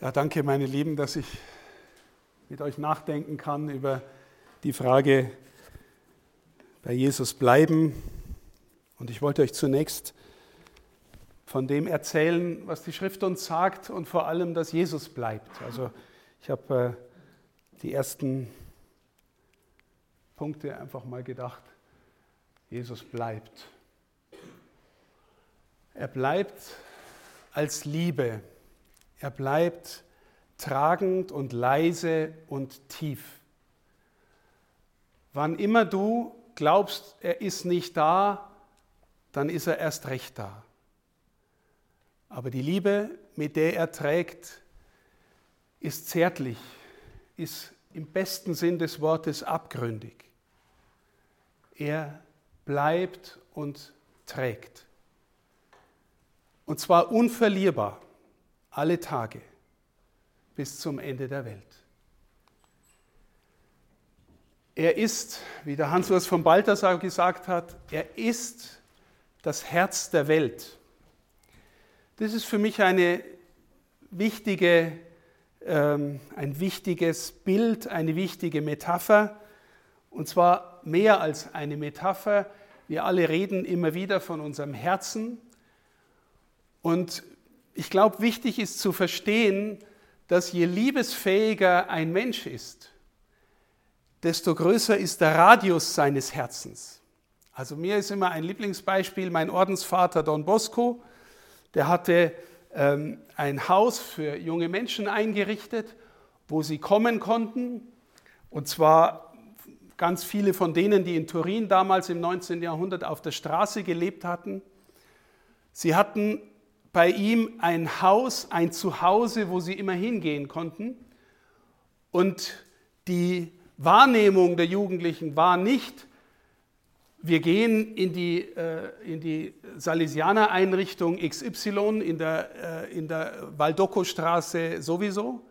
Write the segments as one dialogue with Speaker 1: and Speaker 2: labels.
Speaker 1: Ja, danke, meine Lieben, dass ich mit euch nachdenken kann über die Frage bei Jesus bleiben. Und ich wollte euch zunächst von dem erzählen, was die Schrift uns sagt und vor allem, dass Jesus bleibt. Also ich habe äh, die ersten Punkte einfach mal gedacht, Jesus bleibt. Er bleibt als Liebe. Er bleibt tragend und leise und tief. Wann immer du glaubst, er ist nicht da, dann ist er erst recht da. Aber die Liebe, mit der er trägt, ist zärtlich, ist im besten Sinn des Wortes abgründig. Er bleibt und trägt. Und zwar unverlierbar alle Tage bis zum Ende der Welt. Er ist, wie der Hans-Urs von Balthasar gesagt hat, er ist das Herz der Welt. Das ist für mich eine wichtige, ähm, ein wichtiges Bild, eine wichtige Metapher. Und zwar mehr als eine Metapher. Wir alle reden immer wieder von unserem Herzen. Und ich glaube, wichtig ist zu verstehen, dass je liebesfähiger ein Mensch ist, desto größer ist der Radius seines Herzens. Also mir ist immer ein Lieblingsbeispiel mein Ordensvater Don Bosco, der hatte ähm, ein Haus für junge Menschen eingerichtet, wo sie kommen konnten. Und zwar ganz viele von denen, die in Turin damals im 19. Jahrhundert auf der Straße gelebt hatten. Sie hatten bei ihm ein Haus, ein Zuhause, wo sie immer hingehen konnten. Und die Wahrnehmung der Jugendlichen war nicht, wir gehen in die, äh, in die Salesianer-Einrichtung XY in der, äh, in der Valdocco-Straße sowieso,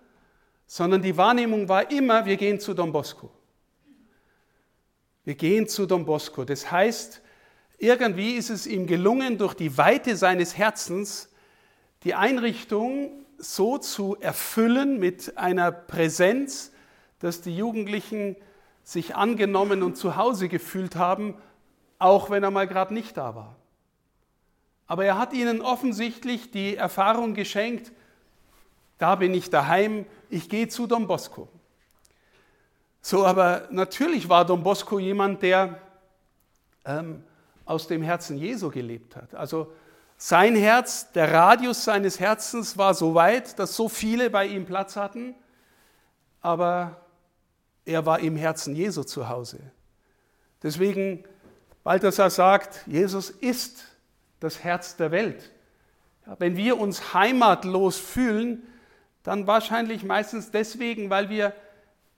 Speaker 1: sondern die Wahrnehmung war immer, wir gehen zu Don Bosco. Wir gehen zu Don Bosco. Das heißt, irgendwie ist es ihm gelungen, durch die Weite seines Herzens die Einrichtung so zu erfüllen mit einer Präsenz, dass die Jugendlichen sich angenommen und zu Hause gefühlt haben, auch wenn er mal gerade nicht da war. Aber er hat ihnen offensichtlich die Erfahrung geschenkt, da bin ich daheim, ich gehe zu Don Bosco. So, aber natürlich war Don Bosco jemand, der ähm, aus dem Herzen Jesu gelebt hat. Also sein Herz, der Radius seines Herzens war so weit, dass so viele bei ihm Platz hatten, aber er war im Herzen Jesu zu Hause. Deswegen, Balthasar sagt, Jesus ist das Herz der Welt. Wenn wir uns heimatlos fühlen, dann wahrscheinlich meistens deswegen, weil wir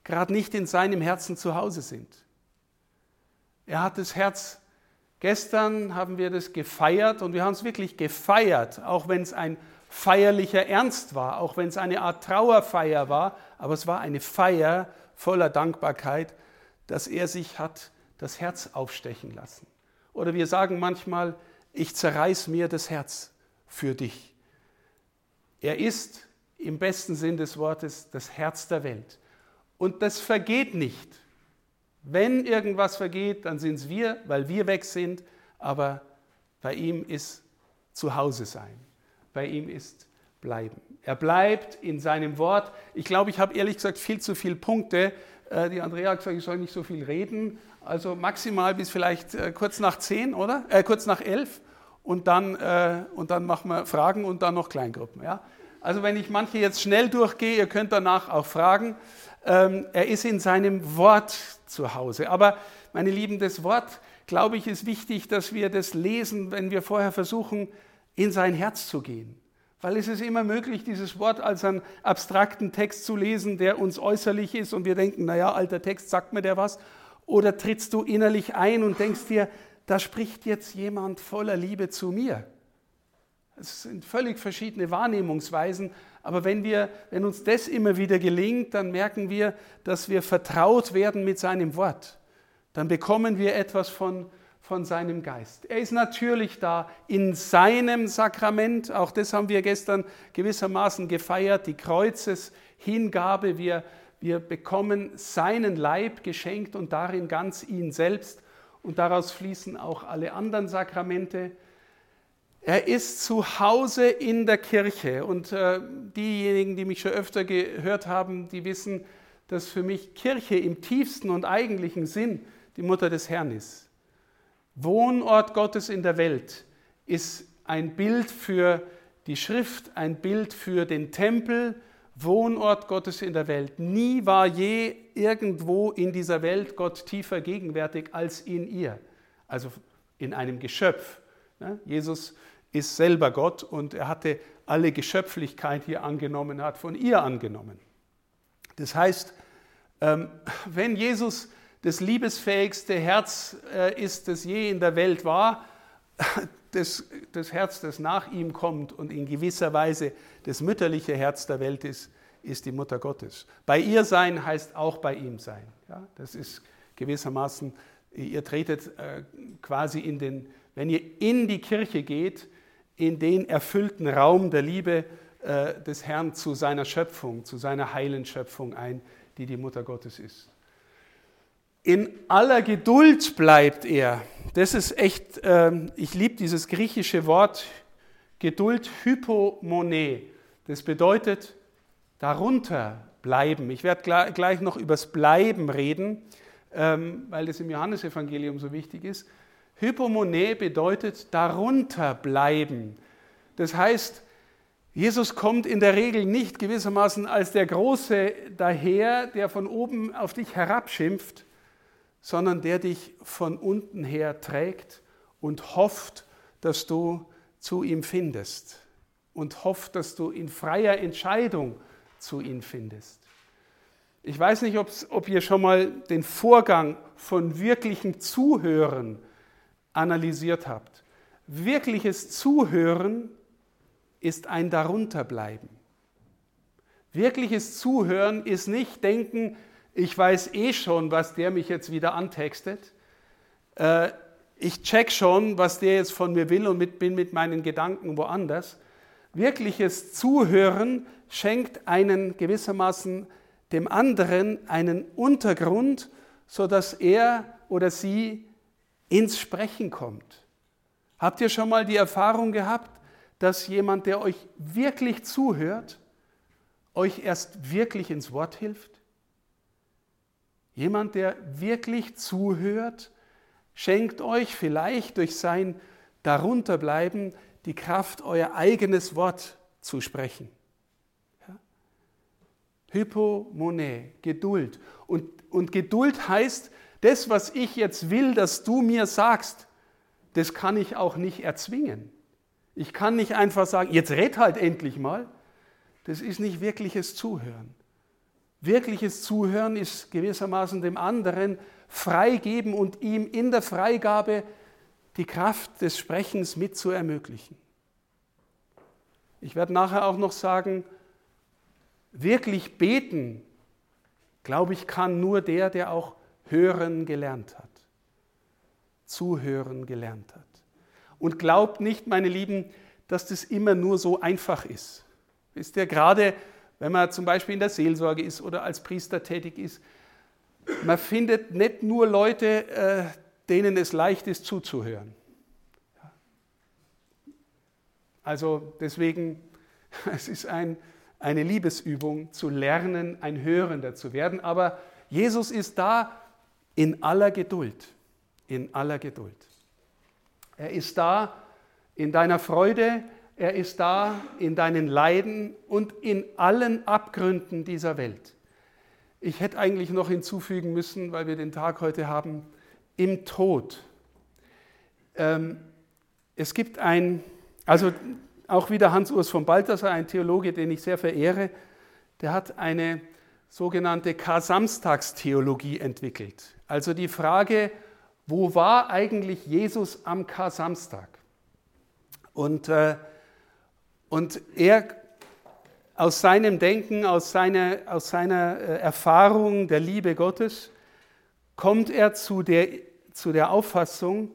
Speaker 1: gerade nicht in seinem Herzen zu Hause sind. Er hat das Herz Gestern haben wir das gefeiert und wir haben es wirklich gefeiert, auch wenn es ein feierlicher Ernst war, auch wenn es eine Art Trauerfeier war, aber es war eine Feier voller Dankbarkeit, dass er sich hat das Herz aufstechen lassen. Oder wir sagen manchmal, ich zerreiß mir das Herz für dich. Er ist im besten Sinn des Wortes das Herz der Welt. Und das vergeht nicht. Wenn irgendwas vergeht, dann sind es wir, weil wir weg sind, aber bei ihm ist Zuhause sein. Bei ihm ist bleiben. Er bleibt in seinem Wort. Ich glaube, ich habe ehrlich gesagt viel zu viele Punkte. Äh, die Andrea hat gesagt, ich soll nicht so viel reden. Also maximal bis vielleicht äh, kurz nach zehn, oder? Äh, kurz nach elf. Und dann, äh, und dann machen wir Fragen und dann noch Kleingruppen. Ja? Also wenn ich manche jetzt schnell durchgehe, ihr könnt danach auch fragen. Ähm, er ist in seinem Wort zu Hause. Aber meine Lieben, das Wort, glaube ich, ist wichtig, dass wir das lesen, wenn wir vorher versuchen, in sein Herz zu gehen. Weil es ist immer möglich, dieses Wort als einen abstrakten Text zu lesen, der uns äußerlich ist und wir denken, naja, alter Text, sagt mir der was? Oder trittst du innerlich ein und denkst dir, da spricht jetzt jemand voller Liebe zu mir. Es sind völlig verschiedene Wahrnehmungsweisen, aber wenn, wir, wenn uns das immer wieder gelingt, dann merken wir, dass wir vertraut werden mit seinem Wort. Dann bekommen wir etwas von, von seinem Geist. Er ist natürlich da in seinem Sakrament, auch das haben wir gestern gewissermaßen gefeiert, die Kreuzeshingabe. Wir, wir bekommen seinen Leib geschenkt und darin ganz ihn selbst und daraus fließen auch alle anderen Sakramente. Er ist zu Hause in der Kirche und äh, diejenigen, die mich schon öfter gehört haben, die wissen, dass für mich Kirche im tiefsten und eigentlichen Sinn die Mutter des Herrn ist. Wohnort Gottes in der Welt ist ein Bild für die Schrift, ein Bild für den Tempel, Wohnort Gottes in der Welt. Nie war je irgendwo in dieser Welt Gott tiefer gegenwärtig als in ihr, also in einem Geschöpf. Jesus ist selber Gott und er hatte alle Geschöpflichkeit hier angenommen, hat von ihr angenommen. Das heißt, ähm, wenn Jesus das liebesfähigste Herz äh, ist, das je in der Welt war, das, das Herz, das nach ihm kommt und in gewisser Weise das mütterliche Herz der Welt ist, ist die Mutter Gottes. Bei ihr sein heißt auch bei ihm sein. Ja, das ist gewissermaßen, ihr tretet äh, quasi in den, wenn ihr in die Kirche geht, in den erfüllten Raum der Liebe äh, des Herrn zu seiner Schöpfung, zu seiner heilen Schöpfung ein, die die Mutter Gottes ist. In aller Geduld bleibt er. Das ist echt, äh, ich liebe dieses griechische Wort Geduld, Hypomone. Das bedeutet darunter bleiben. Ich werde gleich noch übers Bleiben reden, ähm, weil das im Johannesevangelium so wichtig ist. Hypomone bedeutet darunter bleiben. Das heißt, Jesus kommt in der Regel nicht gewissermaßen als der Große daher, der von oben auf dich herabschimpft, sondern der dich von unten her trägt und hofft, dass du zu ihm findest und hofft, dass du in freier Entscheidung zu ihm findest. Ich weiß nicht, ob ihr schon mal den Vorgang von wirklichem Zuhören analysiert habt. Wirkliches Zuhören ist ein Darunterbleiben. Wirkliches Zuhören ist nicht denken, ich weiß eh schon, was der mich jetzt wieder antextet. Äh, ich check schon, was der jetzt von mir will und mit, bin mit meinen Gedanken woanders. Wirkliches Zuhören schenkt einen gewissermaßen dem anderen einen Untergrund, sodass er oder sie ins Sprechen kommt. Habt ihr schon mal die Erfahrung gehabt, dass jemand, der euch wirklich zuhört, euch erst wirklich ins Wort hilft? Jemand, der wirklich zuhört, schenkt euch vielleicht durch sein Darunterbleiben die Kraft, euer eigenes Wort zu sprechen. Ja? Hypomone, Geduld. Und, und Geduld heißt, das, was ich jetzt will, dass du mir sagst, das kann ich auch nicht erzwingen. Ich kann nicht einfach sagen, jetzt red halt endlich mal. Das ist nicht wirkliches Zuhören. Wirkliches Zuhören ist gewissermaßen dem anderen freigeben und ihm in der Freigabe die Kraft des Sprechens mit zu ermöglichen. Ich werde nachher auch noch sagen, wirklich beten, glaube ich, kann nur der, der auch hören gelernt hat, zuhören gelernt hat. Und glaubt nicht, meine Lieben, dass das immer nur so einfach ist. Wisst ihr, gerade wenn man zum Beispiel in der Seelsorge ist oder als Priester tätig ist, man findet nicht nur Leute, äh, denen es leicht ist zuzuhören. Also deswegen, es ist ein, eine Liebesübung zu lernen, ein Hörender zu werden. Aber Jesus ist da in aller Geduld, in aller Geduld. Er ist da in deiner Freude, er ist da in deinen Leiden und in allen Abgründen dieser Welt. Ich hätte eigentlich noch hinzufügen müssen, weil wir den Tag heute haben, im Tod. Ähm, es gibt ein, also auch wieder Hans-Urs von Balthasar, ein Theologe, den ich sehr verehre, der hat eine sogenannte Kar-Samstagstheologie entwickelt. Also die Frage, wo war eigentlich Jesus am Kar-Samstag? Und äh, und er aus seinem Denken, aus seiner, aus seiner äh, Erfahrung der Liebe Gottes, kommt er zu der, zu der Auffassung,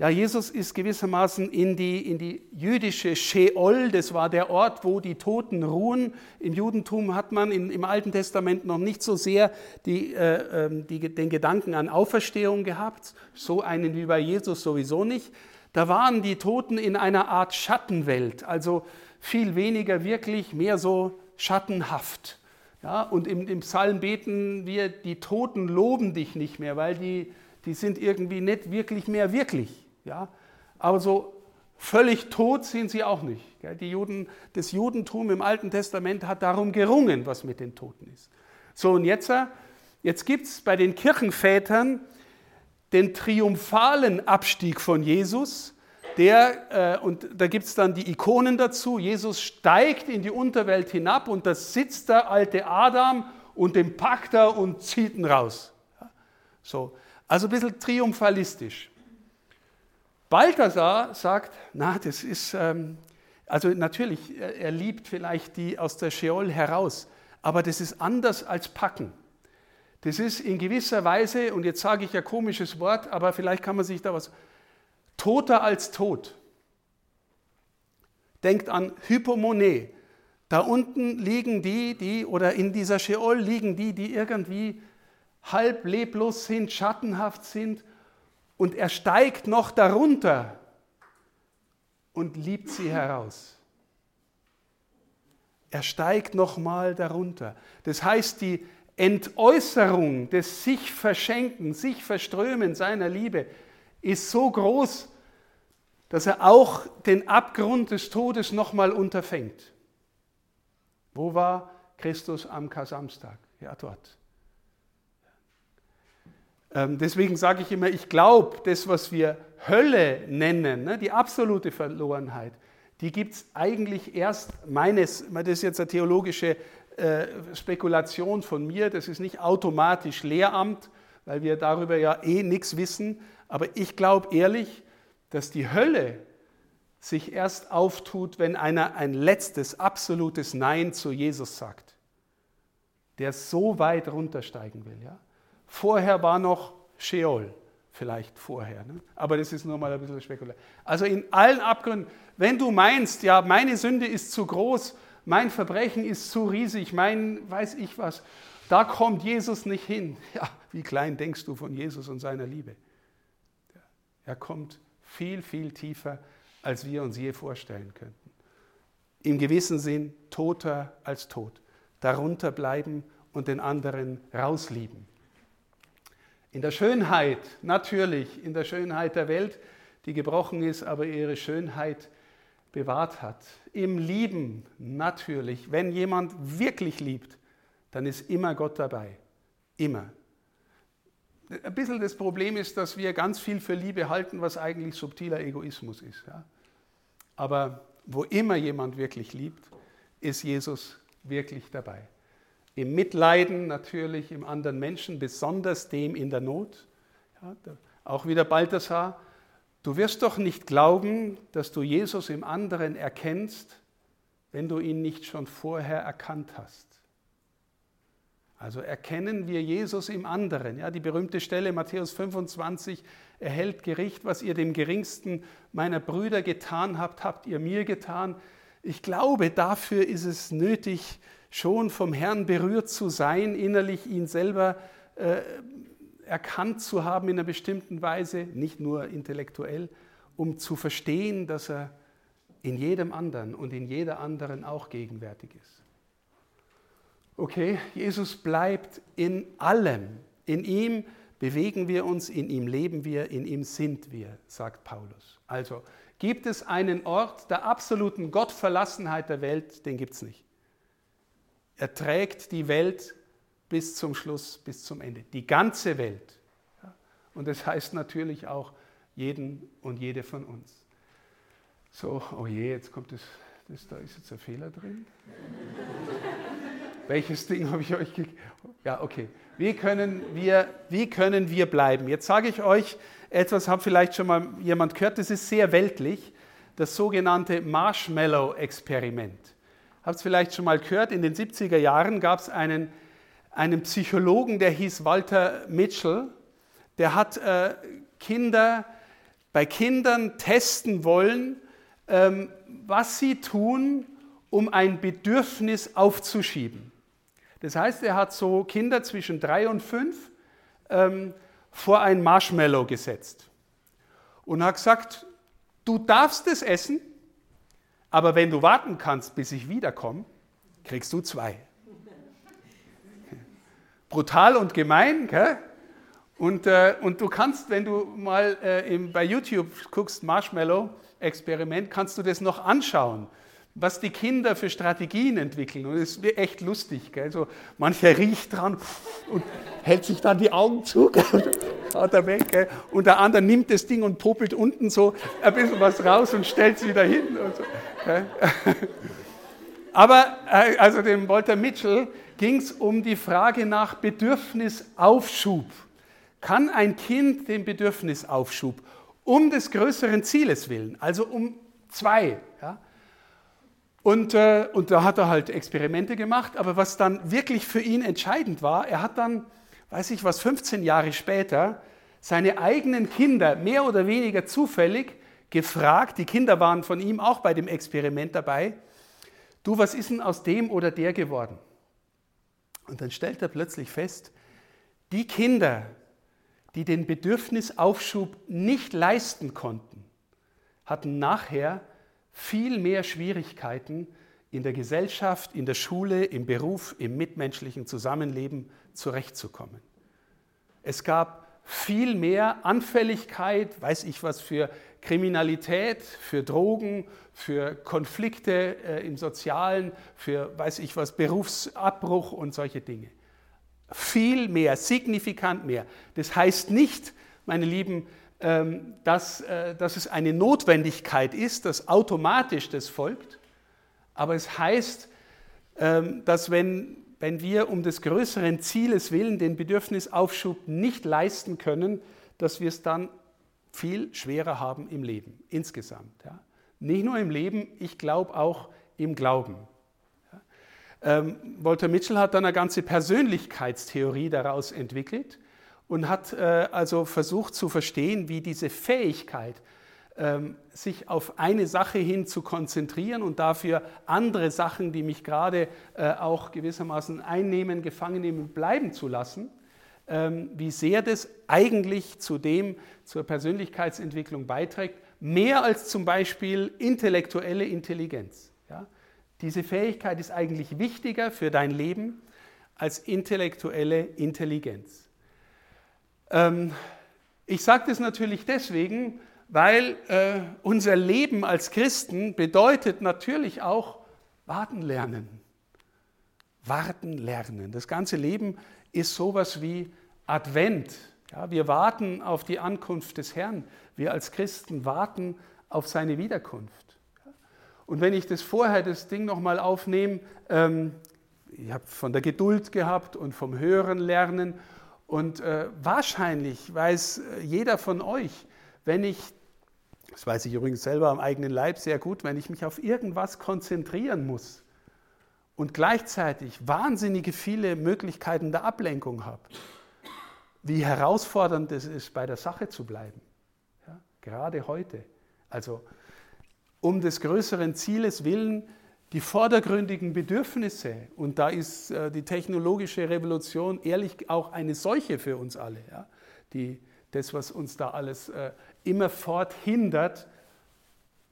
Speaker 1: Ja, Jesus ist gewissermaßen in die, in die jüdische Sheol, das war der Ort, wo die Toten ruhen. Im Judentum hat man in, im Alten Testament noch nicht so sehr die, äh, ähm, die, den Gedanken an Auferstehung gehabt, so einen wie bei Jesus sowieso nicht. Da waren die Toten in einer Art Schattenwelt, also viel weniger wirklich, mehr so schattenhaft. Ja, und im, im Psalm beten wir, die Toten loben dich nicht mehr, weil die, die sind irgendwie nicht wirklich mehr wirklich. Ja? Aber so völlig tot sind sie auch nicht. Die Juden, das Judentum im Alten Testament hat darum gerungen, was mit den Toten ist. So, und jetzt, äh, jetzt gibt es bei den Kirchenvätern den triumphalen Abstieg von Jesus. Der, äh, und da gibt es dann die Ikonen dazu. Jesus steigt in die Unterwelt hinab und da sitzt der alte Adam und den packt er und zieht ihn raus. So, also ein bisschen triumphalistisch. Balthasar sagt, na, das ist, ähm, also natürlich, er, liebt vielleicht die aus der Scheol heraus, aber das ist anders als packen. Das ist in gewisser Weise, und jetzt sage ich ja komisches Wort, aber vielleicht kann man sich da was, toter als tot. Denkt an Hypomone. Da unten liegen die, die, oder in dieser Scheol liegen die, die irgendwie halb leblos sind, schattenhaft sind und er steigt noch darunter und liebt sie heraus. Er steigt nochmal darunter. Das heißt, die Entäußerung des sich verschenken, sich verströmen seiner Liebe ist so groß, dass er auch den Abgrund des Todes nochmal unterfängt. Wo war Christus am Kasamstag? Ja, dort. Ähm, deswegen sage ich immer, ich glaube, das, was wir Hölle nennen, ne, die absolute Verlorenheit, die gibt es eigentlich erst meines, das ist jetzt eine theologische äh, Spekulation von mir, das ist nicht automatisch Lehramt, weil wir darüber ja eh nichts wissen, aber ich glaube ehrlich, dass die Hölle sich erst auftut, wenn einer ein letztes, absolutes Nein zu Jesus sagt, der so weit runtersteigen will. Ja? Vorher war noch Sheol, vielleicht vorher. Ne? Aber das ist nur mal ein bisschen spekuliert. Also in allen Abgründen, wenn du meinst, ja, meine Sünde ist zu groß, mein Verbrechen ist zu riesig, mein weiß ich was, da kommt Jesus nicht hin. Ja, wie klein denkst du von Jesus und seiner Liebe? Er kommt viel, viel tiefer, als wir uns je vorstellen könnten. Im gewissen Sinn toter als tot. Darunter bleiben und den anderen rauslieben. In der Schönheit, natürlich, in der Schönheit der Welt, die gebrochen ist, aber ihre Schönheit bewahrt hat. Im Lieben, natürlich. Wenn jemand wirklich liebt, dann ist immer Gott dabei. Immer. Ein bisschen das Problem ist, dass wir ganz viel für Liebe halten, was eigentlich subtiler Egoismus ist. Ja? Aber wo immer jemand wirklich liebt, ist Jesus wirklich dabei im Mitleiden natürlich im anderen Menschen, besonders dem in der Not. Ja, auch wieder Balthasar, du wirst doch nicht glauben, dass du Jesus im anderen erkennst, wenn du ihn nicht schon vorher erkannt hast. Also erkennen wir Jesus im anderen. Ja, die berühmte Stelle Matthäus 25 erhält Gericht, was ihr dem geringsten meiner Brüder getan habt, habt ihr mir getan. Ich glaube, dafür ist es nötig, schon vom Herrn berührt zu sein, innerlich ihn selber äh, erkannt zu haben in einer bestimmten Weise, nicht nur intellektuell, um zu verstehen, dass er in jedem anderen und in jeder anderen auch gegenwärtig ist. Okay, Jesus bleibt in allem. In ihm bewegen wir uns, in ihm leben wir, in ihm sind wir, sagt Paulus. Also gibt es einen Ort der absoluten Gottverlassenheit der Welt, den gibt es nicht. Er trägt die Welt bis zum Schluss, bis zum Ende. Die ganze Welt. Und das heißt natürlich auch jeden und jede von uns. So, oh je, jetzt kommt das, das da ist jetzt ein Fehler drin. Welches Ding habe ich euch gegeben? Ja, okay. Wie können, wir, wie können wir bleiben? Jetzt sage ich euch etwas, hat vielleicht schon mal jemand gehört, das ist sehr weltlich, das sogenannte Marshmallow-Experiment. Habt es vielleicht schon mal gehört, in den 70er Jahren gab es einen, einen Psychologen, der hieß Walter Mitchell, der hat äh, Kinder bei Kindern testen wollen, ähm, was sie tun, um ein Bedürfnis aufzuschieben. Das heißt, er hat so Kinder zwischen drei und fünf ähm, vor ein Marshmallow gesetzt und hat gesagt, du darfst es essen, aber wenn du warten kannst, bis ich wiederkomme, kriegst du zwei. Brutal und gemein, gell? Und, äh, und du kannst, wenn du mal äh, im, bei YouTube guckst, Marshmallow-Experiment, kannst du das noch anschauen, was die Kinder für Strategien entwickeln. Und es ist echt lustig. Gell? So, mancher riecht dran und hält sich dann die Augen zu, haut er weg. Gell? Und der andere nimmt das Ding und popelt unten so ein bisschen was raus und stellt es wieder hin. So, Aber äh, also dem Walter Mitchell ging es um die Frage nach Bedürfnisaufschub. Kann ein Kind den Bedürfnisaufschub um des größeren Zieles willen, also um zwei, ja, und, äh, und da hat er halt Experimente gemacht, aber was dann wirklich für ihn entscheidend war, er hat dann, weiß ich was, 15 Jahre später seine eigenen Kinder mehr oder weniger zufällig gefragt, die Kinder waren von ihm auch bei dem Experiment dabei, du, was ist denn aus dem oder der geworden? Und dann stellt er plötzlich fest, die Kinder, die den Bedürfnisaufschub nicht leisten konnten, hatten nachher viel mehr Schwierigkeiten in der Gesellschaft, in der Schule, im Beruf, im mitmenschlichen Zusammenleben zurechtzukommen. Es gab viel mehr Anfälligkeit, weiß ich was, für Kriminalität, für Drogen, für Konflikte äh, im Sozialen, für, weiß ich was, Berufsabbruch und solche Dinge. Viel mehr, signifikant mehr. Das heißt nicht, meine Lieben, dass, äh, dass es eine Notwendigkeit ist, dass automatisch das folgt. Aber es heißt, ähm, dass wenn, wenn wir um des größeren Zieles willen den Bedürfnisaufschub nicht leisten können, dass wir es dann viel schwerer haben im Leben insgesamt. Ja. Nicht nur im Leben, ich glaube auch im Glauben. Ähm, Walter Mitchell hat dann eine ganze Persönlichkeitstheorie daraus entwickelt und hat äh, also versucht zu verstehen, wie diese Fähigkeit, ähm, sich auf eine Sache hin zu konzentrieren und dafür andere Sachen, die mich gerade äh, auch gewissermaßen einnehmen, gefangen nehmen, bleiben zu lassen, ähm, wie sehr das eigentlich zu dem, zur Persönlichkeitsentwicklung beiträgt, mehr als zum Beispiel intellektuelle Intelligenz. Ja? Diese Fähigkeit ist eigentlich wichtiger für dein Leben als intellektuelle Intelligenz. Ähm, ich sage das natürlich deswegen, weil äh, unser Leben als Christen bedeutet natürlich auch warten lernen. Warten lernen. Das ganze Leben ist sowas wie Advent. Ja, wir warten auf die Ankunft des Herrn. Wir als Christen warten auf seine Wiederkunft. Und wenn ich das vorher, das Ding nochmal aufnehme, ähm, ich habe von der Geduld gehabt und vom Hören lernen und äh, wahrscheinlich weiß äh, jeder von euch, wenn ich, das weiß ich übrigens selber am eigenen Leib sehr gut, wenn ich mich auf irgendwas konzentrieren muss und gleichzeitig wahnsinnige viele Möglichkeiten der Ablenkung habe, wie herausfordernd es ist, bei der Sache zu bleiben. Ja, gerade heute. Also um des größeren Zieles willen die vordergründigen Bedürfnisse, und da ist äh, die technologische Revolution ehrlich auch eine Seuche für uns alle, ja? die, das, was uns da alles äh, immerfort hindert,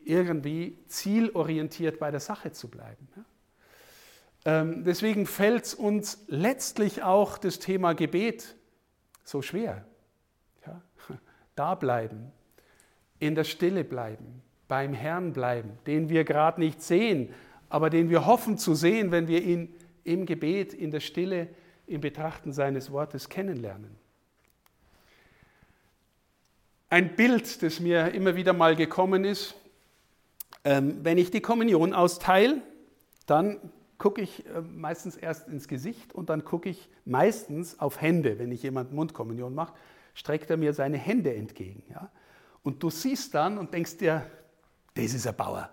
Speaker 1: irgendwie zielorientiert bei der Sache zu bleiben. Ja? Ähm, deswegen fällt es uns letztlich auch das Thema Gebet so schwer. Ja? Da bleiben, in der Stille bleiben, beim Herrn bleiben, den wir gerade nicht sehen, aber den wir hoffen zu sehen, wenn wir ihn im Gebet, in der Stille, im Betrachten seines Wortes kennenlernen. Ein Bild, das mir immer wieder mal gekommen ist, ähm, wenn ich die Kommunion austeile, dann gucke ich äh, meistens erst ins Gesicht und dann gucke ich meistens auf Hände. Wenn ich jemand Mundkommunion mache, streckt er mir seine Hände entgegen. Ja? Und du siehst dann und denkst dir, das ist ein Bauer.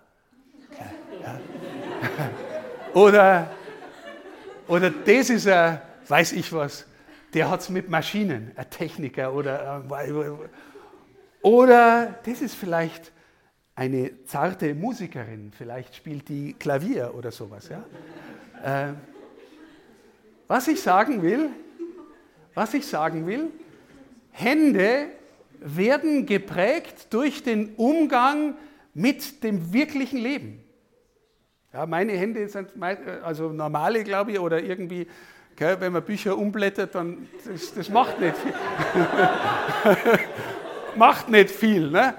Speaker 1: Ja, ja. oder, oder das ist ein, weiß ich was, der hat es mit Maschinen, ein Techniker oder. Äh, Oder das ist vielleicht eine zarte Musikerin, vielleicht spielt die Klavier oder sowas. Ja? Äh, was ich sagen will, was ich sagen will, Hände werden geprägt durch den Umgang mit dem wirklichen Leben. Ja, meine Hände sind also normale, glaube ich, oder irgendwie, gell, wenn man Bücher umblättert, dann das, das macht nicht viel. macht nicht viel. Ne?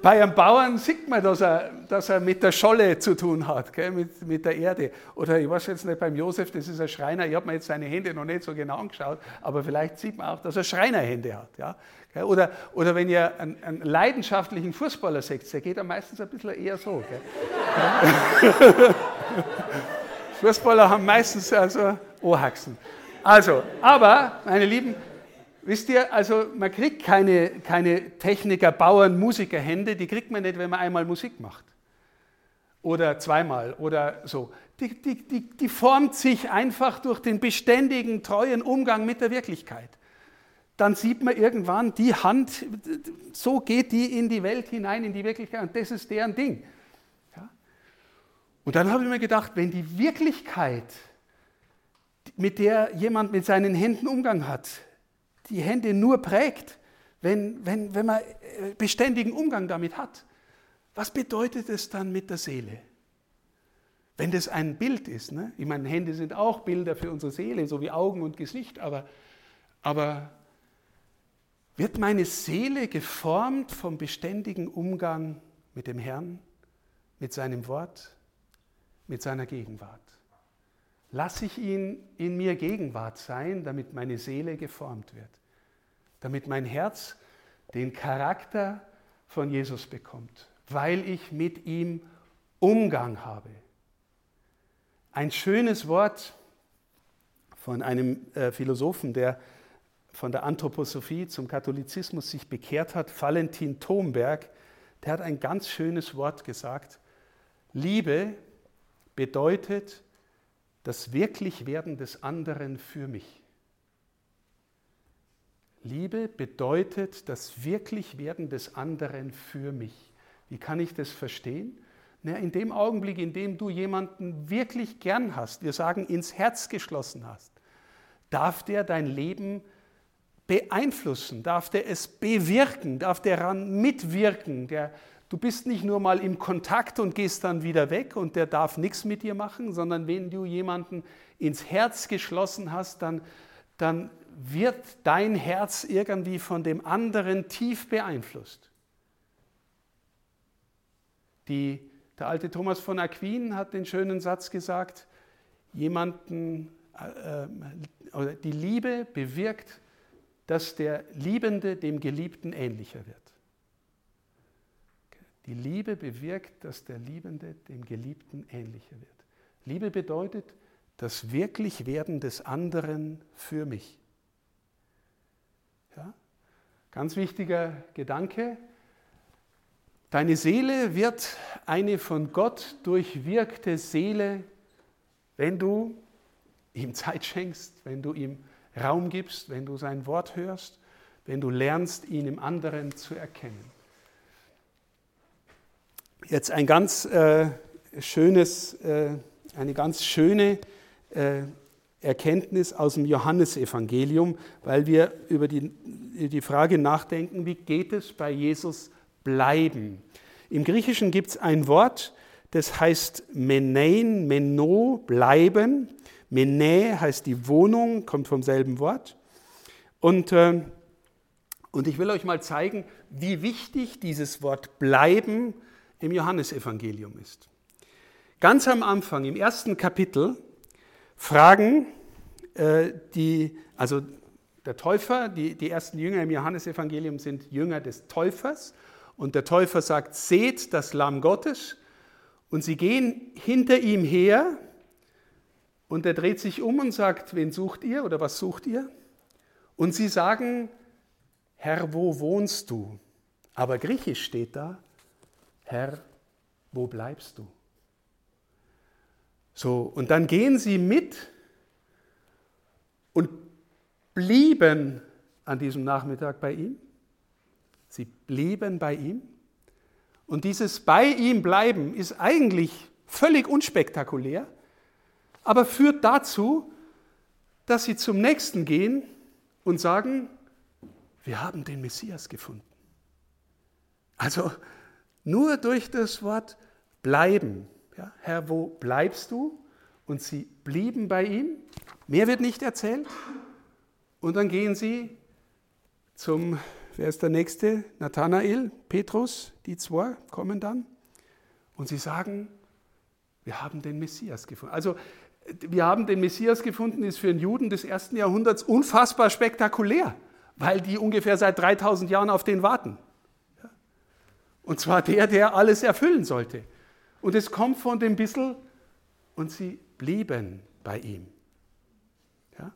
Speaker 1: Bei einem Bauern sieht man, dass er, dass er mit der Scholle zu tun hat, gell, mit, mit der Erde. Oder ich weiß jetzt nicht, beim Josef, das ist ein Schreiner, ich habe mir jetzt seine Hände noch nicht so genau angeschaut, aber vielleicht sieht man auch, dass er Schreinerhände hat. Ja. Oder, oder wenn ihr einen, einen, leidenschaftlichen Fußballer seht, der geht dann meistens ein bisschen eher so. Fußballer haben meistens also Ohrhaxen. Also, aber, meine Lieben, Wisst ihr, also man kriegt keine, keine Techniker, Bauern, Musikerhände, die kriegt man nicht, wenn man einmal Musik macht. Oder zweimal oder so. Die, die, die, die formt sich einfach durch den beständigen, treuen Umgang mit der Wirklichkeit. Dann sieht man irgendwann, die Hand, so geht die in die Welt hinein, in die Wirklichkeit und das ist deren Ding. Ja? Und dann habe ich mir gedacht, wenn die Wirklichkeit, mit der jemand mit seinen Händen Umgang hat, die Hände nur prägt, wenn, wenn, wenn man äh, beständigen Umgang damit hat. Was bedeutet es dann mit der Seele? Wenn das ein Bild ist, ne? ich meine, Hände sind auch Bilder für unsere Seele, so wie Augen und Gesicht, aber, aber wird meine Seele geformt vom beständigen Umgang mit dem Herrn, mit seinem Wort, mit seiner Gegenwart? Lasse ich ihn in mir Gegenwart sein, damit meine Seele geformt wird, damit mein Herz den Charakter von Jesus bekommt, weil ich mit ihm Umgang habe. Ein schönes Wort von einem äh, Philosophen, der von der Anthroposophie zum Katholizismus sich bekehrt hat, Valentin Thomberg, der hat ein ganz schönes Wort gesagt. Liebe bedeutet, das Wirklichwerden des anderen für mich. Liebe bedeutet das Wirklichwerden des anderen für mich. Wie kann ich das verstehen? Na, in dem Augenblick, in dem du jemanden wirklich gern hast, wir sagen ins Herz geschlossen hast, darf der dein Leben beeinflussen, darf der es bewirken, darf der daran mitwirken, der Du bist nicht nur mal im Kontakt und gehst dann wieder weg und der darf nichts mit dir machen, sondern wenn du jemanden ins Herz geschlossen hast, dann, dann wird dein Herz irgendwie von dem anderen tief beeinflusst. Die, der alte Thomas von Aquin hat den schönen Satz gesagt, jemanden, äh, äh, die Liebe bewirkt, dass der Liebende dem Geliebten ähnlicher wird. Die Liebe bewirkt, dass der Liebende dem Geliebten ähnlicher wird. Liebe bedeutet das Wirklichwerden des anderen für mich. Ja? Ganz wichtiger Gedanke. Deine Seele wird eine von Gott durchwirkte Seele, wenn du ihm Zeit schenkst, wenn du ihm Raum gibst, wenn du sein Wort hörst, wenn du lernst, ihn im anderen zu erkennen. Jetzt ein ganz äh, schönes, äh, eine ganz schöne äh, Erkenntnis aus dem Johannesevangelium, weil wir über die, die Frage nachdenken, wie geht es bei Jesus bleiben? Im Griechischen gibt es ein Wort, das heißt Menein, Meno, bleiben. Mene heißt die Wohnung, kommt vom selben Wort. Und, äh, und ich will euch mal zeigen, wie wichtig dieses Wort bleiben im Johannesevangelium ist. Ganz am Anfang, im ersten Kapitel, fragen äh, die, also der Täufer, die, die ersten Jünger im Johannesevangelium sind Jünger des Täufers und der Täufer sagt, seht das Lamm Gottes und sie gehen hinter ihm her und er dreht sich um und sagt, wen sucht ihr oder was sucht ihr? Und sie sagen, Herr, wo wohnst du? Aber griechisch steht da, Herr, wo bleibst du? So, und dann gehen sie mit und blieben an diesem Nachmittag bei ihm. Sie blieben bei ihm. Und dieses bei ihm bleiben ist eigentlich völlig unspektakulär, aber führt dazu, dass sie zum nächsten gehen und sagen, wir haben den Messias gefunden. Also nur durch das Wort bleiben. Ja, Herr, wo bleibst du? Und sie blieben bei ihm. Mehr wird nicht erzählt. Und dann gehen sie zum, wer ist der Nächste? Nathanael, Petrus, die zwei kommen dann. Und sie sagen, wir haben den Messias gefunden. Also wir haben den Messias gefunden, ist für einen Juden des ersten Jahrhunderts unfassbar spektakulär, weil die ungefähr seit 3000 Jahren auf den warten. Und zwar der, der alles erfüllen sollte. Und es kommt von dem Bissel und sie blieben bei ihm. Ja?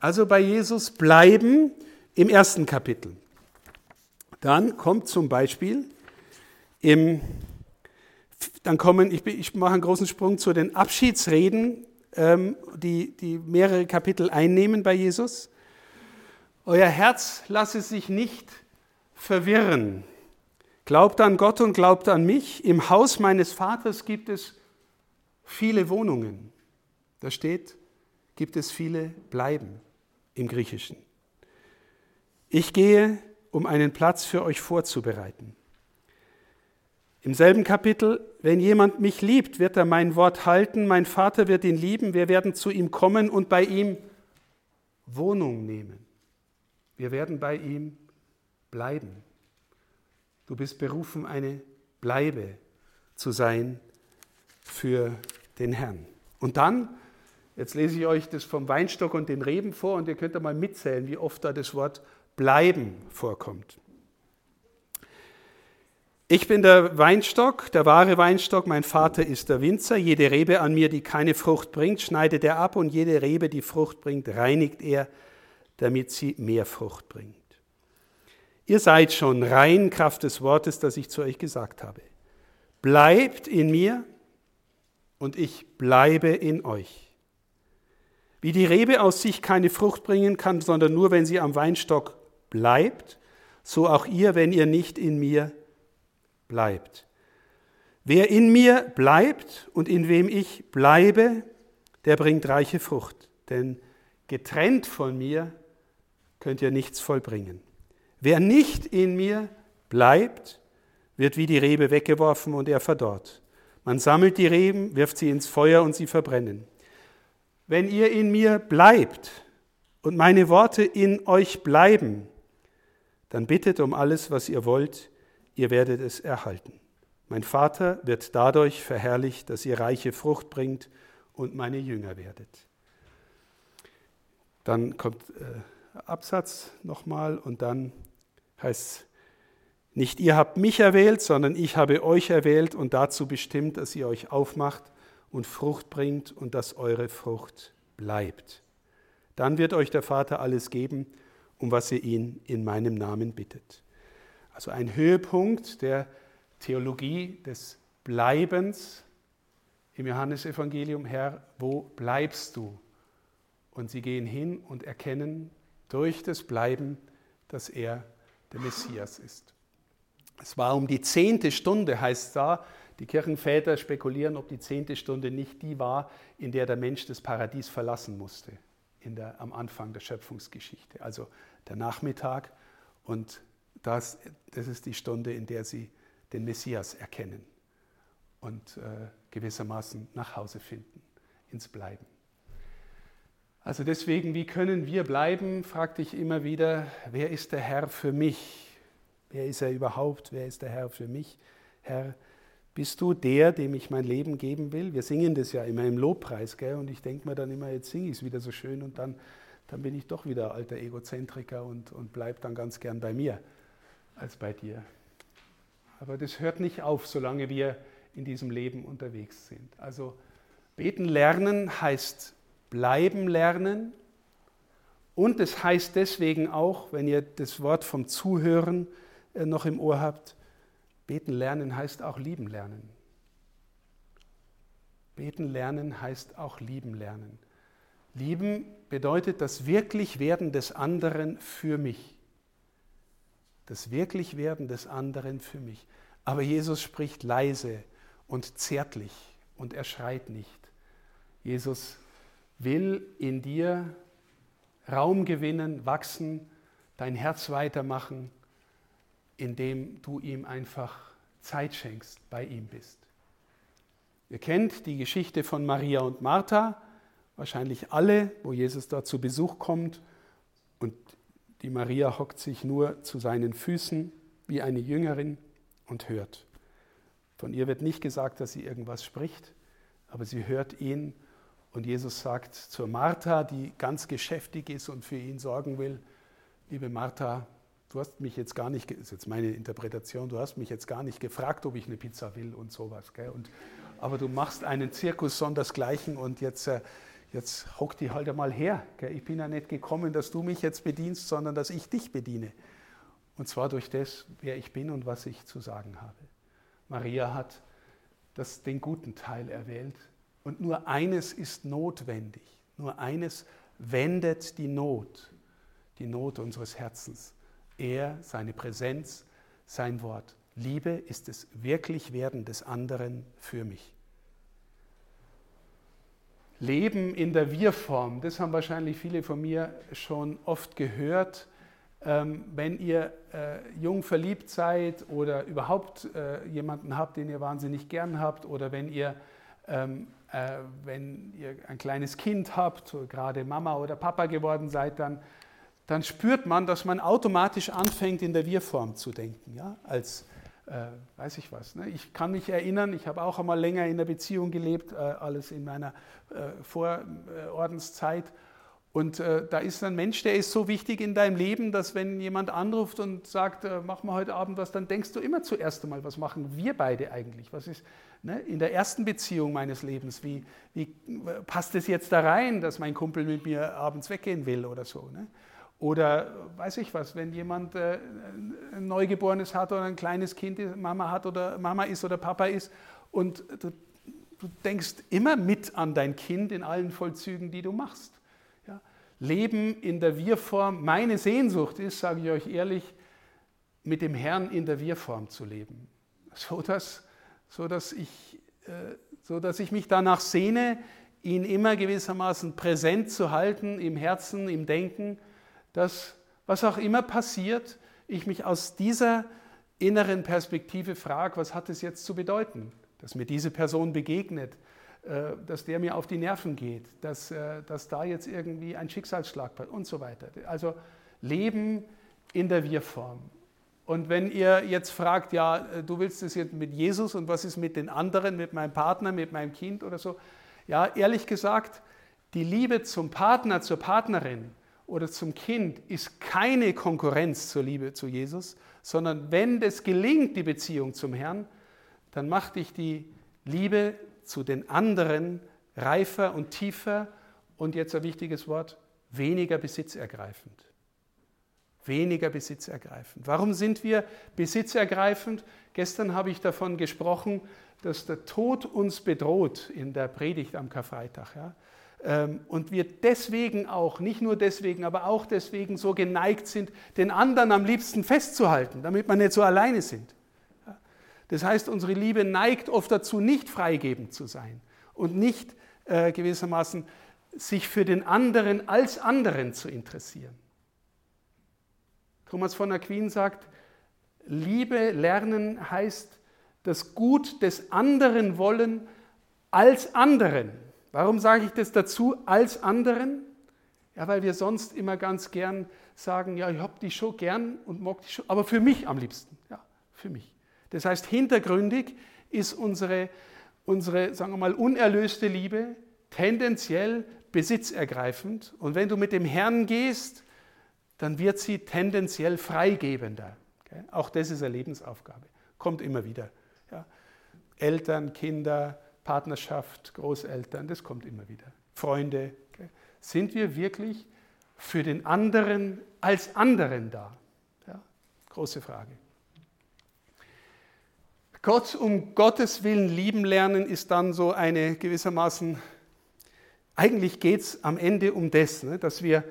Speaker 1: Also bei Jesus bleiben im ersten Kapitel. Dann kommt zum Beispiel im, dann kommen, ich, ich mache einen großen Sprung zu den Abschiedsreden, ähm, die, die mehrere Kapitel einnehmen bei Jesus. Euer Herz lasse sich nicht verwirren. Glaubt an Gott und glaubt an mich. Im Haus meines Vaters gibt es viele Wohnungen. Da steht, gibt es viele Bleiben im Griechischen. Ich gehe, um einen Platz für euch vorzubereiten. Im selben Kapitel, wenn jemand mich liebt, wird er mein Wort halten, mein Vater wird ihn lieben, wir werden zu ihm kommen und bei ihm Wohnung nehmen. Wir werden bei ihm bleiben. Du bist berufen, eine Bleibe zu sein für den Herrn. Und dann, jetzt lese ich euch das vom Weinstock und den Reben vor und ihr könnt da mal mitzählen, wie oft da das Wort bleiben vorkommt. Ich bin der Weinstock, der wahre Weinstock, mein Vater ist der Winzer. Jede Rebe an mir, die keine Frucht bringt, schneidet er ab und jede Rebe, die Frucht bringt, reinigt er, damit sie mehr Frucht bringt. Ihr seid schon rein Kraft des Wortes, das ich zu euch gesagt habe. Bleibt in mir und ich bleibe in euch. Wie die Rebe aus sich keine Frucht bringen kann, sondern nur, wenn sie am Weinstock bleibt, so auch ihr, wenn ihr nicht in mir bleibt. Wer in mir bleibt und in wem ich bleibe, der bringt reiche Frucht. Denn getrennt von mir könnt ihr nichts vollbringen. Wer nicht in mir bleibt, wird wie die Rebe weggeworfen und er verdorrt. Man sammelt die Reben, wirft sie ins Feuer und sie verbrennen. Wenn ihr in mir bleibt und meine Worte in euch bleiben, dann bittet um alles, was ihr wollt, ihr werdet es erhalten. Mein Vater wird dadurch verherrlicht, dass ihr reiche Frucht bringt und meine Jünger werdet. Dann kommt äh, Absatz nochmal und dann heißt nicht ihr habt mich erwählt, sondern ich habe euch erwählt und dazu bestimmt, dass ihr euch aufmacht und Frucht bringt und dass eure Frucht bleibt. Dann wird euch der Vater alles geben, um was ihr ihn in meinem Namen bittet. Also ein Höhepunkt der Theologie des Bleibens im Johannesevangelium. Herr, wo bleibst du? Und sie gehen hin und erkennen durch das Bleiben, dass er der Messias ist. Es war um die zehnte Stunde, heißt da. Die Kirchenväter spekulieren, ob die zehnte Stunde nicht die war, in der der Mensch das Paradies verlassen musste, in der, am Anfang der Schöpfungsgeschichte. Also der Nachmittag und das, das ist die Stunde, in der sie den Messias erkennen und äh, gewissermaßen nach Hause finden, ins Bleiben. Also deswegen, wie können wir bleiben, fragte ich immer wieder, wer ist der Herr für mich? Wer ist er überhaupt? Wer ist der Herr für mich? Herr, bist du der, dem ich mein Leben geben will? Wir singen das ja immer im Lobpreis, gell? und ich denke mir dann immer, jetzt singe ich es wieder so schön und dann, dann bin ich doch wieder alter Egozentriker und, und bleib dann ganz gern bei mir als bei dir. Aber das hört nicht auf, solange wir in diesem Leben unterwegs sind. Also beten lernen heißt bleiben lernen. Und es heißt deswegen auch, wenn ihr das Wort vom Zuhören äh, noch im Ohr habt, beten lernen heißt auch lieben lernen. Beten lernen heißt auch lieben lernen. Lieben bedeutet das Wirklichwerden des anderen für mich. das Wirklichwerden des anderen für mich. Aber Jesus spricht leise und zärtlich und er schreit nicht. Jesus will in dir Raum gewinnen, wachsen, dein Herz weitermachen, indem du ihm einfach Zeit schenkst, bei ihm bist. Ihr kennt die Geschichte von Maria und Martha, wahrscheinlich alle, wo Jesus da zu Besuch kommt und die Maria hockt sich nur zu seinen Füßen wie eine Jüngerin und hört. Von ihr wird nicht gesagt, dass sie irgendwas spricht, aber sie hört ihn und Jesus sagt zur Martha, die ganz geschäftig ist und für ihn sorgen will, liebe Martha, du hast mich jetzt gar nicht, ist jetzt meine Interpretation, du hast mich jetzt gar nicht gefragt, ob ich eine Pizza will und sowas. Gell? Und, aber du machst einen Zirkus sondersgleichen und jetzt, äh, jetzt hock die halt einmal her. Gell? Ich bin ja nicht gekommen, dass du mich jetzt bedienst, sondern dass ich dich bediene. Und zwar durch das, wer ich bin und was ich zu sagen habe. Maria hat das, den guten Teil erwählt, und nur eines ist notwendig. Nur eines wendet die Not, die Not unseres Herzens. Er, seine Präsenz, sein Wort. Liebe ist das Wirklichwerden des anderen für mich. Leben in der Wir-Form, das haben wahrscheinlich viele von mir schon oft gehört. Ähm, wenn ihr äh, jung verliebt seid oder überhaupt äh, jemanden habt, den ihr wahnsinnig gern habt, oder wenn ihr ähm, äh, wenn ihr ein kleines Kind habt, gerade Mama oder Papa geworden seid, dann, dann spürt man, dass man automatisch anfängt, in der Wir-Form zu denken. Ja? Als, äh, weiß ich was. Ne? Ich kann mich erinnern, ich habe auch einmal länger in der Beziehung gelebt, äh, alles in meiner äh, Vorordenszeit. Und äh, da ist ein Mensch, der ist so wichtig in deinem Leben, dass wenn jemand anruft und sagt, äh, machen wir heute Abend was, dann denkst du immer zuerst einmal, was machen wir beide eigentlich? Was ist ne, in der ersten Beziehung meines Lebens? Wie, wie passt es jetzt da rein, dass mein Kumpel mit mir abends weggehen will oder so? Ne? Oder weiß ich was, wenn jemand äh, ein Neugeborenes hat oder ein kleines Kind Mama hat oder Mama ist oder Papa ist und du, du denkst immer mit an dein Kind in allen Vollzügen, die du machst. Leben in der Wir-Form, meine Sehnsucht ist, sage ich euch ehrlich, mit dem Herrn in der Wir-Form zu leben. So dass, so, dass ich, äh, so dass ich mich danach sehne, ihn immer gewissermaßen präsent zu halten, im Herzen, im Denken, dass was auch immer passiert, ich mich aus dieser inneren Perspektive frage, was hat es jetzt zu bedeuten, dass mir diese Person begegnet, dass der mir auf die Nerven geht, dass, äh, dass da jetzt irgendwie ein Schicksalsschlag passiert und so weiter. Also Leben in der Wir-Form. Und wenn ihr jetzt fragt, ja, äh, du willst es jetzt mit Jesus und was ist mit den anderen, mit meinem Partner, mit meinem Kind oder so, ja, ehrlich gesagt, die Liebe zum Partner, zur Partnerin oder zum Kind ist keine Konkurrenz zur Liebe zu Jesus, sondern wenn es gelingt, die Beziehung zum Herrn, dann macht dich die Liebe zu den anderen reifer und tiefer und jetzt ein wichtiges Wort, weniger besitzergreifend. Weniger besitzergreifend. Warum sind wir besitzergreifend? Gestern habe ich davon gesprochen, dass der Tod uns bedroht in der Predigt am Karfreitag. Ja? Ähm, und wir deswegen auch, nicht nur deswegen, aber auch deswegen so geneigt sind, den anderen am liebsten festzuhalten, damit man nicht so alleine sind. Das heißt, unsere Liebe neigt oft dazu, nicht freigebend zu sein und nicht äh, gewissermaßen sich für den anderen als anderen zu interessieren. Thomas von Aquin sagt, Liebe lernen heißt das Gut des anderen wollen als anderen. Warum sage ich das dazu als anderen? Ja, weil wir sonst immer ganz gern sagen, ja, ich habe die schon gern und mag die schon, aber für mich am liebsten. Ja, für mich. Das heißt, hintergründig ist unsere, unsere, sagen wir mal, unerlöste Liebe tendenziell besitzergreifend. Und wenn du mit dem Herrn gehst, dann wird sie tendenziell freigebender. Auch das ist eine Lebensaufgabe. Kommt immer wieder. Ja. Eltern, Kinder, Partnerschaft, Großeltern, das kommt immer wieder. Freunde. Sind wir wirklich für den anderen als anderen da? Ja. Große Frage. Gott um Gottes Willen lieben lernen ist dann so eine gewissermaßen, eigentlich geht es am Ende um das, ne, dass, wir,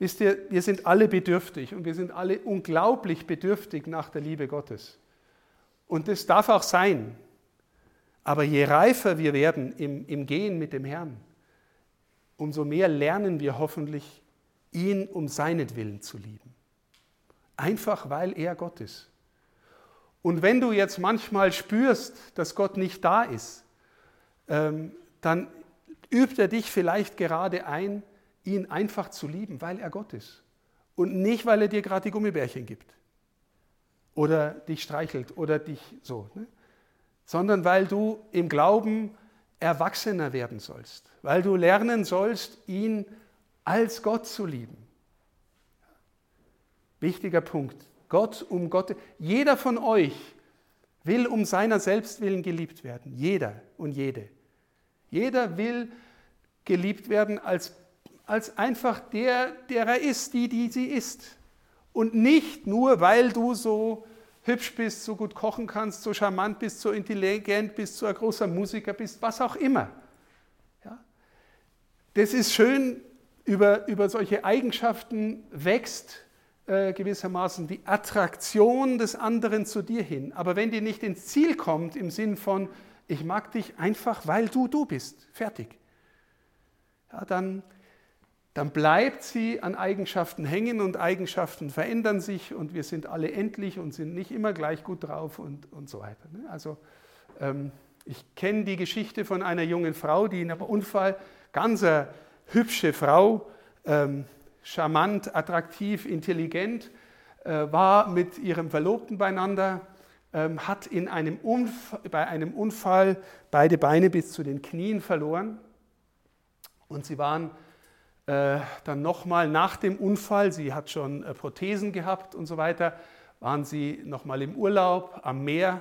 Speaker 1: Wisst ihr, wir sind alle bedürftig und wir sind alle unglaublich bedürftig nach der Liebe Gottes. Und das darf auch sein. Aber je reifer wir werden im, im Gehen mit dem Herrn, umso mehr lernen wir hoffentlich, ihn um seinetwillen zu lieben. Einfach weil er Gott ist. Und wenn du jetzt manchmal spürst, dass Gott nicht da ist, ähm, dann übt er dich vielleicht gerade ein, ihn einfach zu lieben, weil er Gott ist. Und nicht, weil er dir gerade die Gummibärchen gibt. Oder dich streichelt oder dich so. Ne? Sondern weil du im Glauben erwachsener werden sollst. Weil du lernen sollst, ihn als Gott zu lieben. Wichtiger Punkt. Gott um Gott. Jeder von euch will um seiner selbst willen geliebt werden. Jeder und jede. Jeder will geliebt werden als als einfach der, der er ist, die, die sie ist. Und nicht nur, weil du so hübsch bist, so gut kochen kannst, so charmant bist, so intelligent bist, so ein großer Musiker bist, was auch immer. Ja? Das ist schön, über, über solche Eigenschaften wächst äh, gewissermaßen die Attraktion des anderen zu dir hin. Aber wenn die nicht ins Ziel kommt, im Sinn von, ich mag dich einfach, weil du du bist, fertig, ja, dann, dann bleibt sie an Eigenschaften hängen und Eigenschaften verändern sich und wir sind alle endlich und sind nicht immer gleich gut drauf und, und so weiter. Ne? Also ähm, ich kenne die Geschichte von einer jungen Frau, die in einem Unfall, ganz eine hübsche Frau, ähm, charmant, attraktiv, intelligent, äh, war mit ihrem Verlobten beieinander, ähm, hat in einem bei einem Unfall beide Beine bis zu den Knien verloren. Und sie waren äh, dann nochmal nach dem Unfall, sie hat schon äh, Prothesen gehabt und so weiter, waren sie nochmal im Urlaub am Meer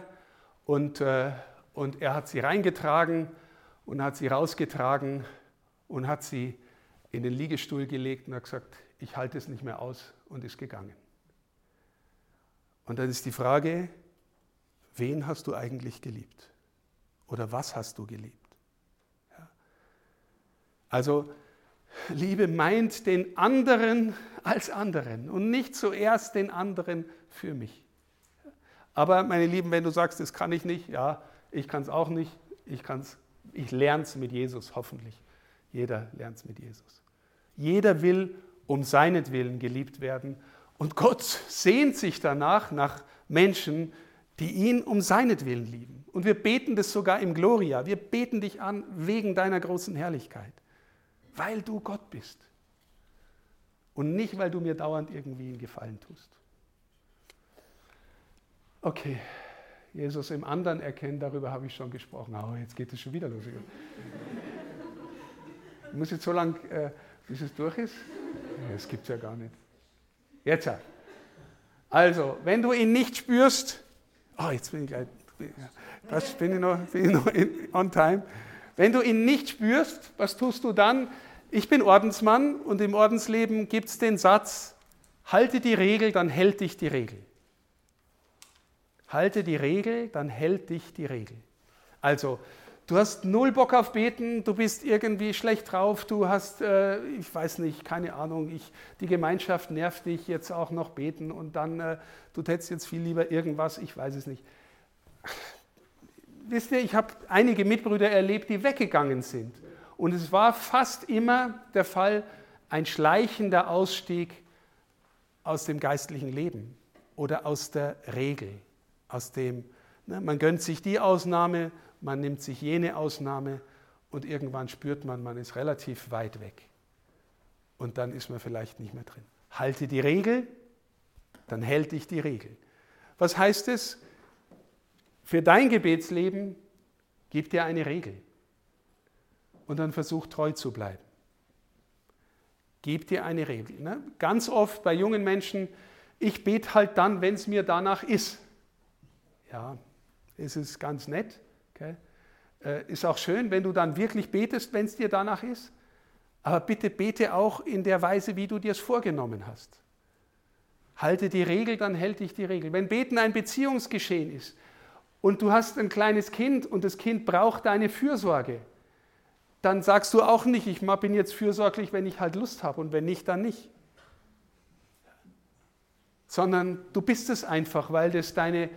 Speaker 1: und, und er hat sie reingetragen und hat sie rausgetragen und hat sie in den Liegestuhl gelegt und hat gesagt, ich halte es nicht mehr aus und ist gegangen. Und dann ist die Frage, wen hast du eigentlich geliebt? Oder was hast du geliebt? Ja. Also Liebe meint den anderen als anderen und nicht zuerst den anderen für mich. Aber meine Lieben, wenn du sagst, das kann ich nicht, ja, ich kann es auch nicht, ich, ich lerne es mit Jesus, hoffentlich. Jeder lernt es mit Jesus. Jeder will um seinetwillen geliebt werden und Gott sehnt sich danach nach Menschen, die ihn um seinetwillen lieben. Und wir beten das sogar im Gloria. Wir beten dich an wegen deiner großen Herrlichkeit weil du Gott bist. Und nicht, weil du mir dauernd irgendwie einen Gefallen tust. Okay, Jesus im anderen erkennen, darüber habe ich schon gesprochen. Oh, jetzt geht es schon wieder los. Ich muss jetzt so lange, äh, bis es durch ist? Das gibt es ja gar nicht. Jetzt. Also, wenn du ihn nicht spürst, oh, jetzt bin ich gleich, das bin ich noch, bin ich noch in, on time. Wenn du ihn nicht spürst, was tust du dann? Ich bin Ordensmann und im Ordensleben gibt es den Satz, halte die Regel, dann hält dich die Regel. Halte die Regel, dann hält dich die Regel. Also, du hast null Bock auf Beten, du bist irgendwie schlecht drauf, du hast, äh, ich weiß nicht, keine Ahnung, ich, die Gemeinschaft nervt dich jetzt auch noch beten und dann, äh, du hättest jetzt viel lieber irgendwas, ich weiß es nicht. Wisst ihr, ich habe einige Mitbrüder erlebt, die weggegangen sind und es war fast immer der Fall, ein schleichender Ausstieg aus dem geistlichen Leben oder aus der Regel, aus dem, ne, man gönnt sich die Ausnahme, man nimmt sich jene Ausnahme und irgendwann spürt man, man ist relativ weit weg. Und dann ist man vielleicht nicht mehr drin. Halte die Regel, dann hält dich die Regel. Was heißt es? Für dein Gebetsleben gib dir eine Regel und dann versuch treu zu bleiben. Gib dir eine Regel. Ne? Ganz oft bei jungen Menschen, ich bete halt dann, wenn es mir danach ist. Ja, es ist ganz nett. Okay? Äh, ist auch schön, wenn du dann wirklich betest, wenn es dir danach ist. Aber bitte bete auch in der Weise, wie du dir es vorgenommen hast. Halte die Regel, dann hält dich die Regel. Wenn Beten ein Beziehungsgeschehen ist und du hast ein kleines Kind und das Kind braucht deine Fürsorge, dann sagst du auch nicht, ich bin jetzt fürsorglich, wenn ich halt Lust habe und wenn nicht, dann nicht. sondern du bist es einfach, weil das deine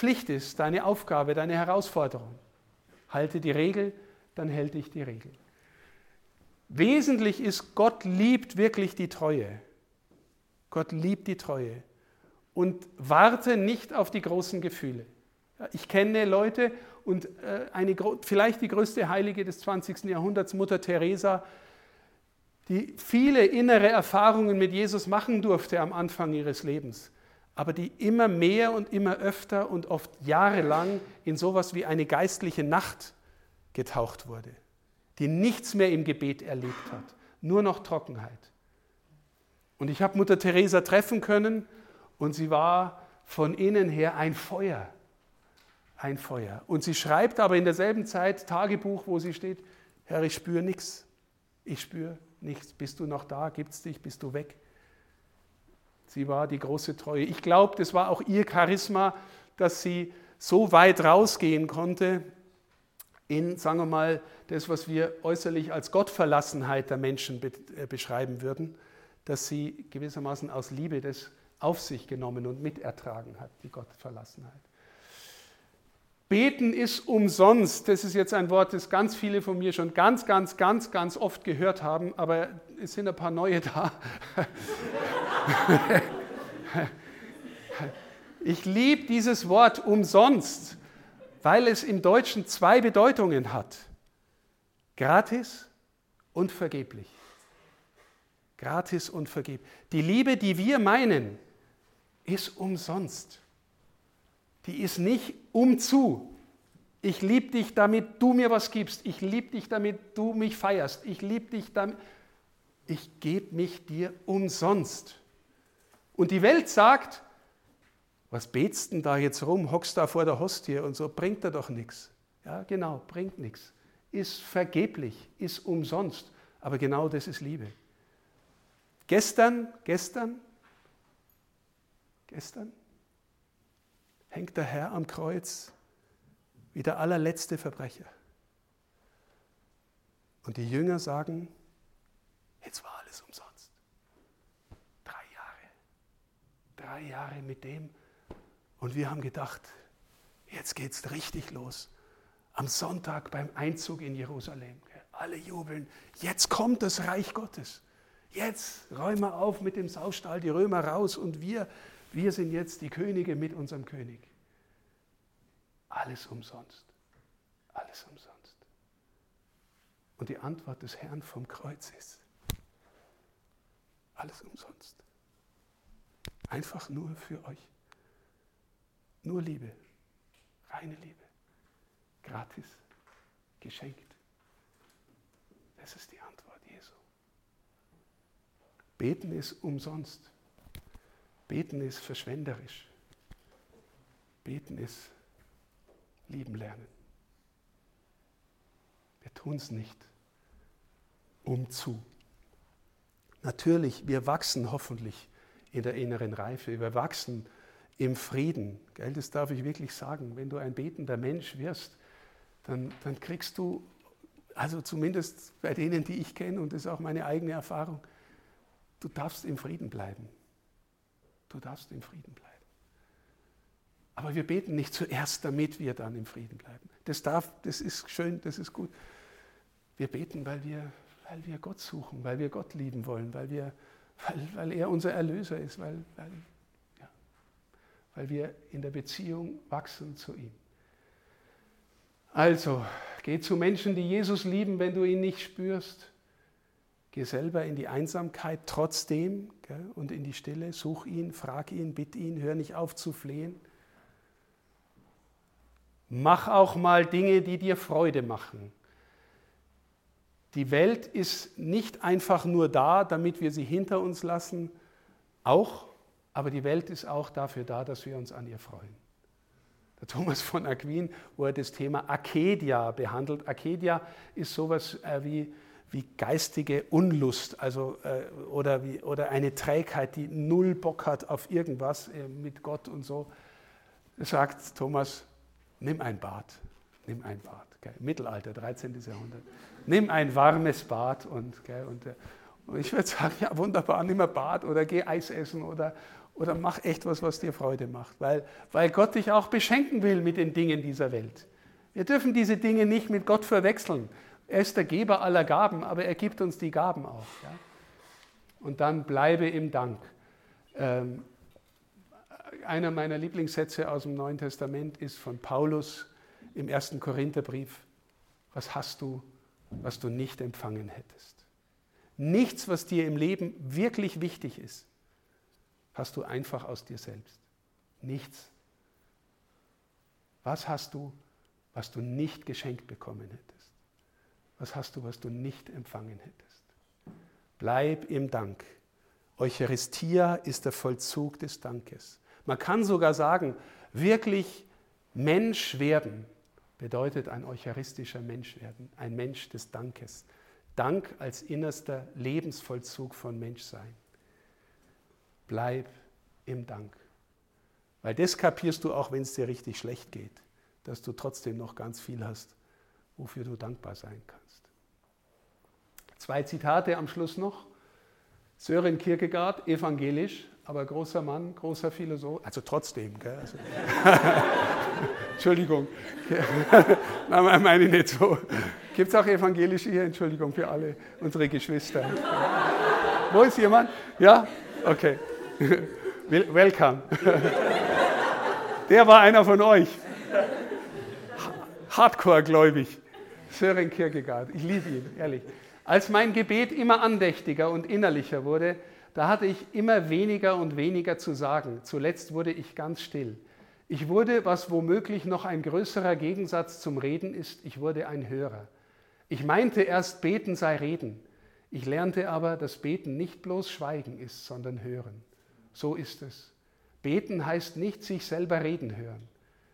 Speaker 1: Pflicht ist, deine Aufgabe, deine Herausforderung. Halte die Regel, dann hält dich die Regel. Wesentlich ist, Gott liebt wirklich die Treue. Gott liebt die Treue. Und warte nicht auf die großen Gefühle. Ich kenne Leute und äh, eine, vielleicht die größte Heilige des 20. Jahrhunderts, Mutter Teresa, die viele innere Erfahrungen mit Jesus machen durfte am Anfang ihres Lebens, aber die immer mehr und immer öfter und oft jahrelang in sowas wie eine geistliche Nacht getaucht wurde, die nichts mehr im Gebet erlebt hat, nur noch Trockenheit. Und ich habe Mutter Teresa treffen können und sie war von innen her ein Feuer, ein Feuer. Und sie schreibt aber in derselben Zeit Tagebuch, wo sie steht, Herr, ich spüre nichts, ich spüre nichts. Bist du noch da? Gibt es dich? Bist du weg? Sie war die große Treue. Ich glaube, das war auch ihr Charisma, dass sie so weit rausgehen konnte in, sagen wir mal, das, was wir äußerlich als Gottverlassenheit der Menschen äh, beschreiben würden, dass sie gewissermaßen aus Liebe das auf sich genommen und mitertragen hat, die Gottverlassenheit. Beten ist umsonst. Das ist jetzt ein Wort, das ganz viele von mir schon ganz, ganz, ganz, ganz oft gehört haben, aber es sind ein paar neue da. Ich liebe dieses Wort umsonst, weil es im Deutschen zwei Bedeutungen hat. Gratis und vergeblich. Gratis und vergeblich. Die Liebe, die wir meinen, ist umsonst die ist nicht umzu. Ich liebe dich, damit du mir was gibst. Ich liebe dich, damit du mich feierst. Ich liebe dich, damit ich gebe mich dir umsonst. Und die Welt sagt, was betst denn da jetzt rum, hockst da vor der Hostie und so, bringt er doch nichts. Ja, genau, bringt nichts. Ist vergeblich, ist umsonst. Aber genau das ist Liebe. Gestern, gestern, gestern hängt der Herr am Kreuz wie der allerletzte Verbrecher. Und die Jünger sagen, jetzt war alles umsonst. Drei Jahre. Drei Jahre mit dem. Und wir haben gedacht, jetzt geht es richtig los. Am Sonntag beim Einzug in Jerusalem. Alle jubeln. Jetzt kommt das Reich Gottes. Jetzt räumen wir auf mit dem Saustall, die Römer raus und wir wir sind jetzt die Könige mit unserem König. Alles umsonst. Alles umsonst. Und die Antwort des Herrn vom Kreuz ist, alles umsonst. Einfach nur für euch. Nur Liebe. Reine Liebe. Gratis. Geschenkt. Das ist die Antwort Jesu. Beten ist umsonst. Beten ist verschwenderisch. Beten ist lieben lernen. Wir tun es nicht um zu. Natürlich, wir wachsen hoffentlich in der inneren Reife. Wir wachsen im Frieden. Gell, das darf ich wirklich sagen. Wenn du ein betender Mensch wirst, dann, dann kriegst du, also zumindest bei denen, die ich kenne, und das ist auch meine eigene Erfahrung, du darfst im Frieden bleiben. Du darfst im Frieden bleiben. Aber wir beten nicht zuerst, damit wir dann im Frieden bleiben. Das, darf, das ist schön, das ist gut. Wir beten, weil wir, weil wir Gott suchen, weil wir Gott lieben wollen, weil, wir, weil, weil er unser Erlöser ist, weil, weil, ja, weil wir in der Beziehung wachsen zu ihm. Also, geh zu Menschen, die Jesus lieben, wenn du ihn nicht spürst. Geh selber in die Einsamkeit trotzdem gell, und in die Stille, such ihn, frag ihn, bitt ihn, hör nicht auf zu flehen. Mach auch mal Dinge, die dir Freude machen. Die Welt ist nicht einfach nur da, damit wir sie hinter uns lassen, auch, aber die Welt ist auch dafür da, dass wir uns an ihr freuen. Der Thomas von Aquin, wo er das Thema Akedia behandelt. Akedia ist sowas äh, wie wie geistige Unlust also, äh, oder, wie, oder eine Trägheit, die null Bock hat auf irgendwas äh, mit Gott und so, sagt Thomas, nimm ein Bad, nimm ein Bad. Gell? Mittelalter, 13. Jahrhundert. Nimm ein warmes Bad und, gell, und, äh, und ich würde sagen, ja wunderbar, nimm ein Bad oder geh Eis essen oder, oder mach echt was, was dir Freude macht, weil, weil Gott dich auch beschenken will mit den Dingen dieser Welt. Wir dürfen diese Dinge nicht mit Gott verwechseln. Er ist der Geber aller Gaben, aber er gibt uns die Gaben auch. Ja? Und dann bleibe im Dank. Ähm, einer meiner Lieblingssätze aus dem Neuen Testament ist von Paulus im ersten Korintherbrief. Was hast du, was du nicht empfangen hättest? Nichts, was dir im Leben wirklich wichtig ist, hast du einfach aus dir selbst. Nichts. Was hast du, was du nicht geschenkt bekommen hättest? Was hast du, was du nicht empfangen hättest? Bleib im Dank. Eucharistia ist der Vollzug des Dankes. Man kann sogar sagen, wirklich Mensch werden bedeutet ein eucharistischer Mensch werden, ein Mensch des Dankes. Dank als innerster Lebensvollzug von Menschsein. Bleib im Dank. Weil das kapierst du auch, wenn es dir richtig schlecht geht, dass du trotzdem noch ganz viel hast, wofür du dankbar sein kannst. Zwei Zitate am Schluss noch. Sören Kierkegaard, evangelisch, aber großer Mann, großer Philosoph, also trotzdem. Gell? Also Entschuldigung, nein, meine ich nicht so. Gibt es auch evangelische hier? Entschuldigung für alle unsere Geschwister. Wo ist jemand? Ja? Okay. Welcome. Der war einer von euch. Hardcore-gläubig. Sören Kierkegaard. Ich liebe ihn, ehrlich. Als mein Gebet immer andächtiger und innerlicher wurde, da hatte ich immer weniger und weniger zu sagen. Zuletzt wurde ich ganz still. Ich wurde, was womöglich noch ein größerer Gegensatz zum Reden ist, ich wurde ein Hörer. Ich meinte erst, beten sei reden. Ich lernte aber, dass beten nicht bloß Schweigen ist, sondern Hören. So ist es. Beten heißt nicht sich selber reden hören.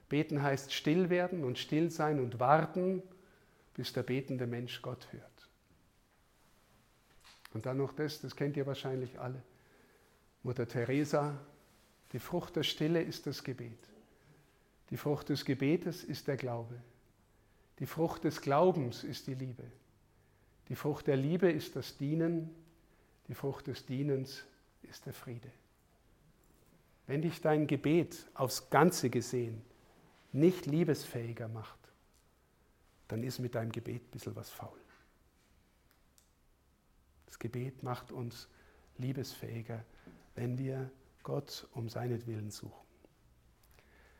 Speaker 1: Beten heißt still werden und still sein und warten, bis der betende Mensch Gott hört. Und dann noch das, das kennt ihr wahrscheinlich alle. Mutter Teresa, die Frucht der Stille ist das Gebet. Die Frucht des Gebetes ist der Glaube. Die Frucht des Glaubens ist die Liebe. Die Frucht der Liebe ist das Dienen. Die Frucht des Dienens ist der Friede. Wenn dich dein Gebet aufs Ganze gesehen nicht liebesfähiger macht, dann ist mit deinem Gebet ein bisschen was faul. Das Gebet macht uns liebesfähiger, wenn wir Gott um seinetwillen suchen.